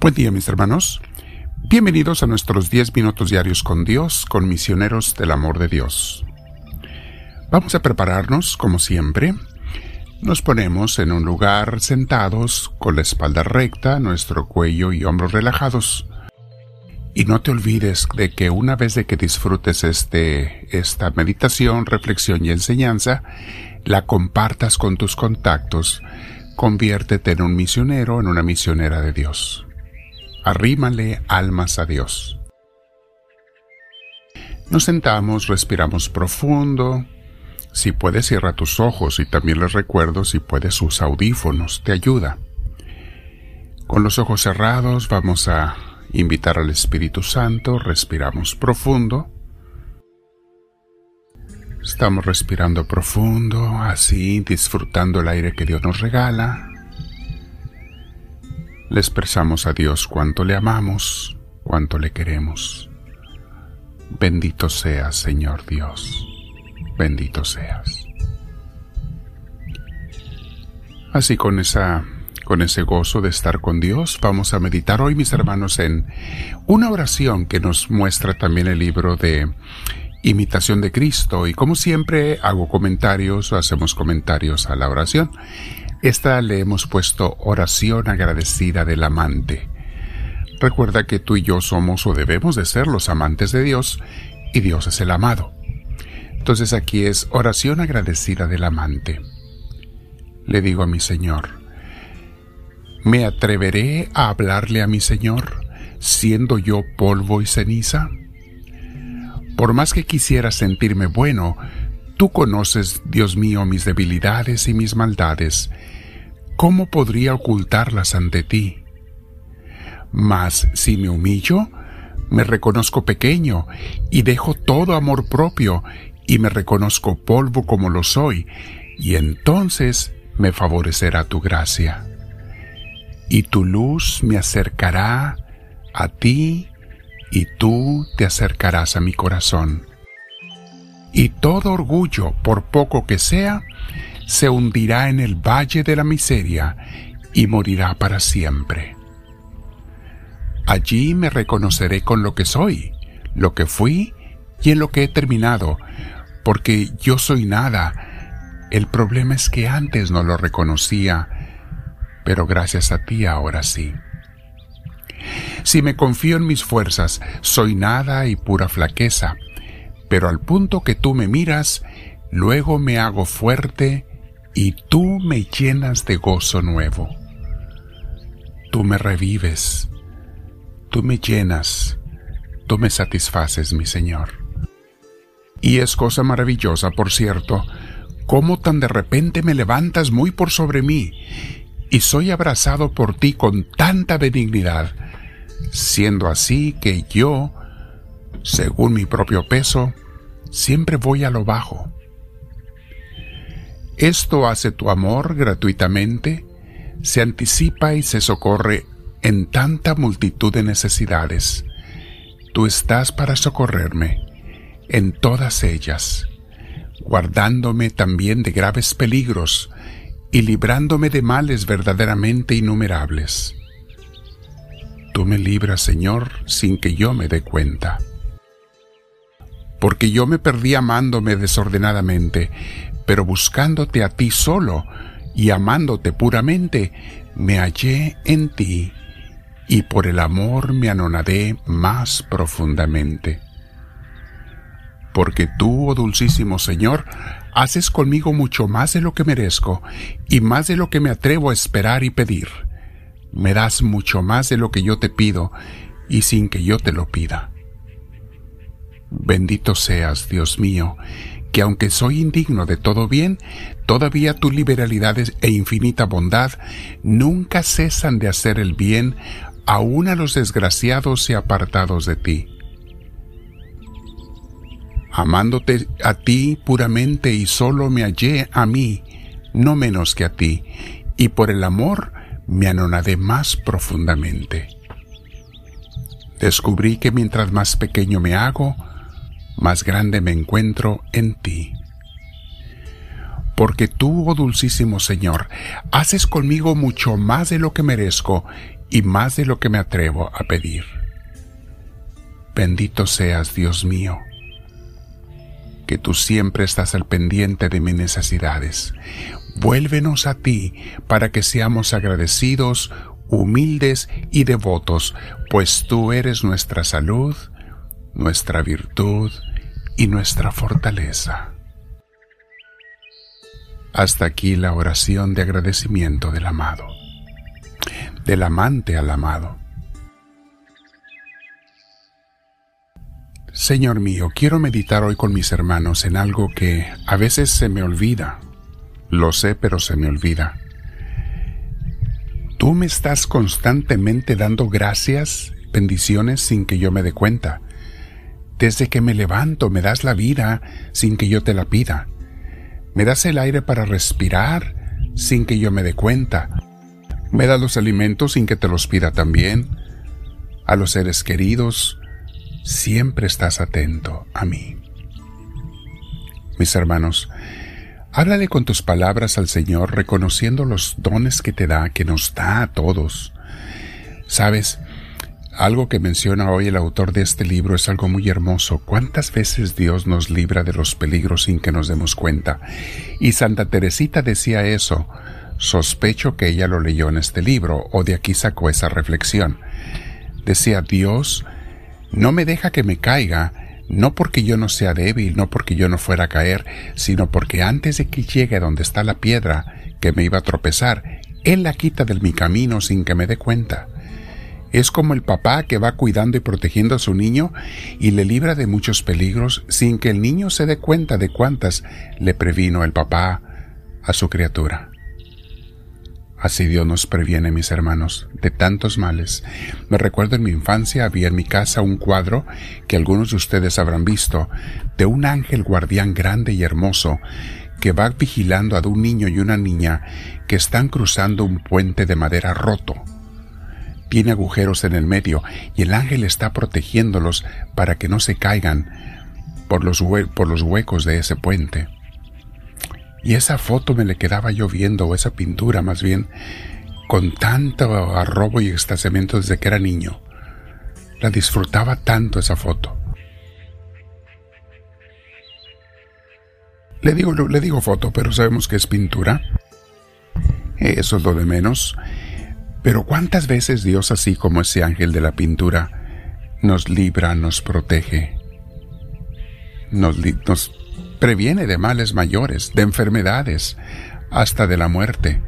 Buen día mis hermanos. Bienvenidos a nuestros 10 minutos diarios con Dios, con misioneros del amor de Dios. Vamos a prepararnos, como siempre. Nos ponemos en un lugar sentados, con la espalda recta, nuestro cuello y hombros relajados. Y no te olvides de que una vez de que disfrutes este, esta meditación, reflexión y enseñanza, la compartas con tus contactos. Conviértete en un misionero, en una misionera de Dios arrímale almas a Dios. Nos sentamos, respiramos profundo. Si puedes, cierra tus ojos y también les recuerdo si puedes sus audífonos, te ayuda. Con los ojos cerrados vamos a invitar al Espíritu Santo, respiramos profundo. Estamos respirando profundo, así disfrutando el aire que Dios nos regala le expresamos a Dios cuánto le amamos, cuánto le queremos. Bendito seas, Señor Dios, bendito seas. Así con esa con ese gozo de estar con Dios, vamos a meditar hoy, mis hermanos, en una oración que nos muestra también el libro de Imitación de Cristo. Y como siempre, hago comentarios o hacemos comentarios a la oración. Esta le hemos puesto oración agradecida del amante. Recuerda que tú y yo somos o debemos de ser los amantes de Dios y Dios es el amado. Entonces aquí es oración agradecida del amante. Le digo a mi Señor, ¿me atreveré a hablarle a mi Señor siendo yo polvo y ceniza? Por más que quisiera sentirme bueno, tú conoces, Dios mío, mis debilidades y mis maldades, ¿cómo podría ocultarlas ante ti? Mas si me humillo, me reconozco pequeño y dejo todo amor propio y me reconozco polvo como lo soy, y entonces me favorecerá tu gracia. Y tu luz me acercará a ti y tú te acercarás a mi corazón. Y todo orgullo, por poco que sea, se hundirá en el valle de la miseria y morirá para siempre. Allí me reconoceré con lo que soy, lo que fui y en lo que he terminado, porque yo soy nada. El problema es que antes no lo reconocía, pero gracias a ti ahora sí. Si me confío en mis fuerzas, soy nada y pura flaqueza, pero al punto que tú me miras, luego me hago fuerte y tú me llenas de gozo nuevo. Tú me revives, tú me llenas, tú me satisfaces, mi Señor. Y es cosa maravillosa, por cierto, cómo tan de repente me levantas muy por sobre mí y soy abrazado por ti con tanta benignidad, siendo así que yo, según mi propio peso, siempre voy a lo bajo esto hace tu amor gratuitamente, se anticipa y se socorre en tanta multitud de necesidades. Tú estás para socorrerme en todas ellas, guardándome también de graves peligros y librándome de males verdaderamente innumerables. Tú me libras, Señor, sin que yo me dé cuenta. Porque yo me perdí amándome desordenadamente, pero buscándote a ti solo y amándote puramente, me hallé en ti y por el amor me anonadé más profundamente. Porque tú, oh dulcísimo Señor, haces conmigo mucho más de lo que merezco y más de lo que me atrevo a esperar y pedir. Me das mucho más de lo que yo te pido y sin que yo te lo pida. Bendito seas, Dios mío, que aunque soy indigno de todo bien, todavía tu liberalidad e infinita bondad nunca cesan de hacer el bien aun a los desgraciados y apartados de ti. Amándote a ti puramente y solo me hallé a mí, no menos que a ti, y por el amor me anonadé más profundamente. Descubrí que mientras más pequeño me hago, más grande me encuentro en ti. porque tú, oh dulcísimo Señor, haces conmigo mucho más de lo que merezco y más de lo que me atrevo a pedir. Bendito seas, Dios mío, que tú siempre estás al pendiente de mis necesidades. Vuélvenos a ti para que seamos agradecidos, humildes y devotos, pues tú eres nuestra salud, nuestra virtud y nuestra fortaleza. Hasta aquí la oración de agradecimiento del amado, del amante al amado. Señor mío, quiero meditar hoy con mis hermanos en algo que a veces se me olvida. Lo sé, pero se me olvida. Tú me estás constantemente dando gracias, bendiciones sin que yo me dé cuenta. Desde que me levanto me das la vida sin que yo te la pida. Me das el aire para respirar sin que yo me dé cuenta. Me das los alimentos sin que te los pida también. A los seres queridos, siempre estás atento a mí. Mis hermanos, háblale con tus palabras al Señor reconociendo los dones que te da, que nos da a todos. Sabes, algo que menciona hoy el autor de este libro es algo muy hermoso. ¿Cuántas veces Dios nos libra de los peligros sin que nos demos cuenta? Y Santa Teresita decía eso. Sospecho que ella lo leyó en este libro o de aquí sacó esa reflexión. Decía, Dios no me deja que me caiga, no porque yo no sea débil, no porque yo no fuera a caer, sino porque antes de que llegue a donde está la piedra que me iba a tropezar, Él la quita de mi camino sin que me dé cuenta. Es como el papá que va cuidando y protegiendo a su niño y le libra de muchos peligros sin que el niño se dé cuenta de cuántas le previno el papá a su criatura. Así Dios nos previene, mis hermanos, de tantos males. Me recuerdo en mi infancia había en mi casa un cuadro que algunos de ustedes habrán visto, de un ángel guardián grande y hermoso que va vigilando a un niño y una niña que están cruzando un puente de madera roto tiene agujeros en el medio y el ángel está protegiéndolos para que no se caigan por los, por los huecos de ese puente. Y esa foto me le quedaba yo viendo, o esa pintura más bien, con tanto arrobo y extasiamiento desde que era niño. La disfrutaba tanto esa foto. Le digo, le digo foto, pero sabemos que es pintura. Eso es lo de menos. Pero cuántas veces Dios, así como ese ángel de la pintura, nos libra, nos protege, nos, nos previene de males mayores, de enfermedades, hasta de la muerte.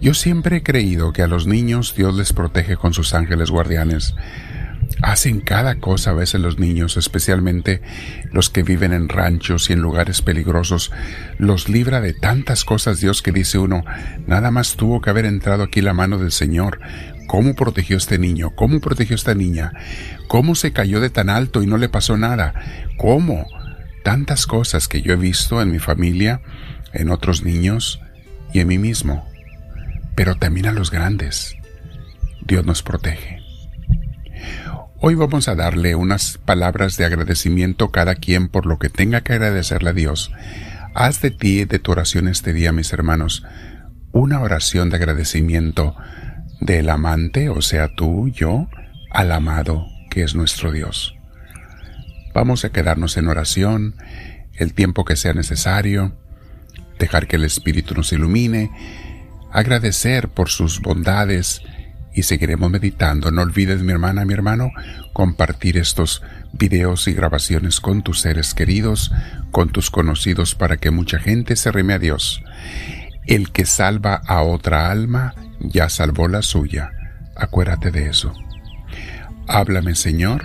Yo siempre he creído que a los niños Dios les protege con sus ángeles guardianes, hacen cada cosa a veces los niños, especialmente los que viven en ranchos y en lugares peligrosos, los libra de tantas cosas Dios que dice uno, nada más tuvo que haber entrado aquí la mano del Señor. ¿Cómo protegió este niño? ¿Cómo protegió esta niña? ¿Cómo se cayó de tan alto y no le pasó nada? ¿Cómo? Tantas cosas que yo he visto en mi familia, en otros niños y en mí mismo. Pero también a los grandes. Dios nos protege. Hoy vamos a darle unas palabras de agradecimiento cada quien por lo que tenga que agradecerle a Dios. Haz de ti, de tu oración este día, mis hermanos, una oración de agradecimiento del amante, o sea, tú, yo, al amado, que es nuestro Dios. Vamos a quedarnos en oración el tiempo que sea necesario, dejar que el Espíritu nos ilumine, agradecer por sus bondades, y seguiremos meditando. No olvides, mi hermana, mi hermano, compartir estos videos y grabaciones con tus seres queridos, con tus conocidos, para que mucha gente se reme a Dios. El que salva a otra alma, ya salvó la suya. Acuérdate de eso. Háblame, Señor,